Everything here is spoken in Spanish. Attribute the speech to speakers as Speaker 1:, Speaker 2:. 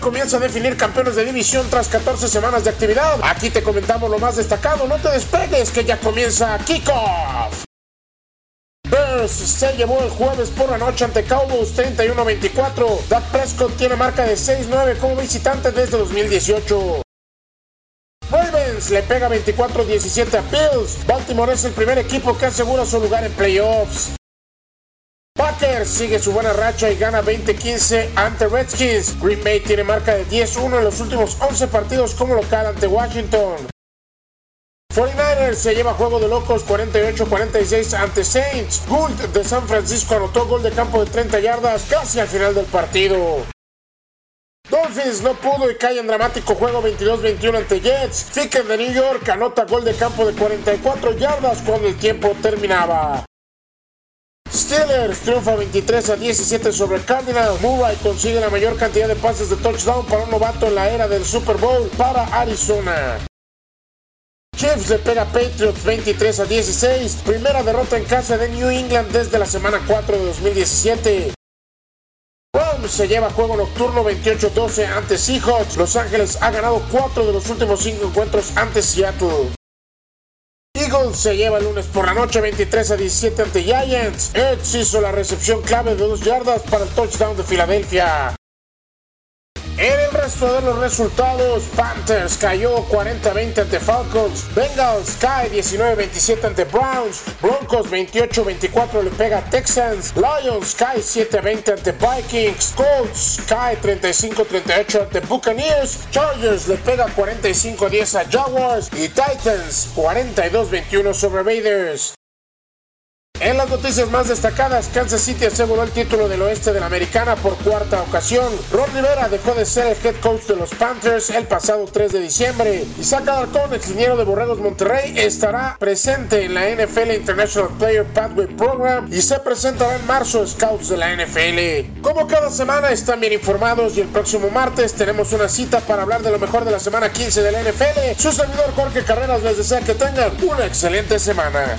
Speaker 1: comienza a definir campeones de división tras 14 semanas de actividad. Aquí te comentamos lo más destacado, no te despegues que ya comienza Kickoff. Bears se llevó el jueves por la noche ante Cowboys 31-24. Dak Prescott tiene marca de 6-9 como visitante desde 2018. Ravens le pega 24-17 a Bills. Baltimore es el primer equipo que asegura su lugar en playoffs. Packers sigue su buena racha y gana 20-15 ante Redskins. Green Bay tiene marca de 10-1 en los últimos 11 partidos como local ante Washington. 49ers se lleva juego de locos 48-46 ante Saints. Gould de San Francisco anotó gol de campo de 30 yardas casi al final del partido. Dolphins no pudo y cae en dramático juego 22-21 ante Jets. Ficken de New York anota gol de campo de 44 yardas cuando el tiempo terminaba. Steelers triunfa 23 a 17 sobre Cardinals. Murray consigue la mayor cantidad de pases de touchdown para un novato en la era del Super Bowl para Arizona. Chiefs le pega Patriots 23 a 16, primera derrota en casa de New England desde la semana 4 de 2017. Rams se lleva juego nocturno 28-12 ante Seahawks. Los Ángeles ha ganado 4 de los últimos 5 encuentros ante Seattle. Eagles se lleva el lunes por la noche 23 a 17 ante Giants. Edge hizo la recepción clave de 2 yardas para el touchdown de Filadelfia. En el resto de los resultados, Panthers cayó 40-20 ante Falcons, Bengals cae 19-27 ante Browns, Broncos 28-24 le pega a Texans, Lions cae 7-20 ante Vikings, Colts cae 35-38 ante Buccaneers, Chargers le pega 45-10 a Jaguars y Titans 42-21 sobre Raiders. En las noticias más destacadas, Kansas City aseguró el título del oeste de la americana por cuarta ocasión. Ron Rivera dejó de ser el head coach de los Panthers el pasado 3 de diciembre. Isaac Alarcón, ex de Borregos Monterrey, estará presente en la NFL International Player Pathway Program y se presentará en marzo Scouts de la NFL. Como cada semana están bien informados y el próximo martes tenemos una cita para hablar de lo mejor de la semana 15 de la NFL. Su servidor Jorge Carreras les desea que tengan una excelente semana.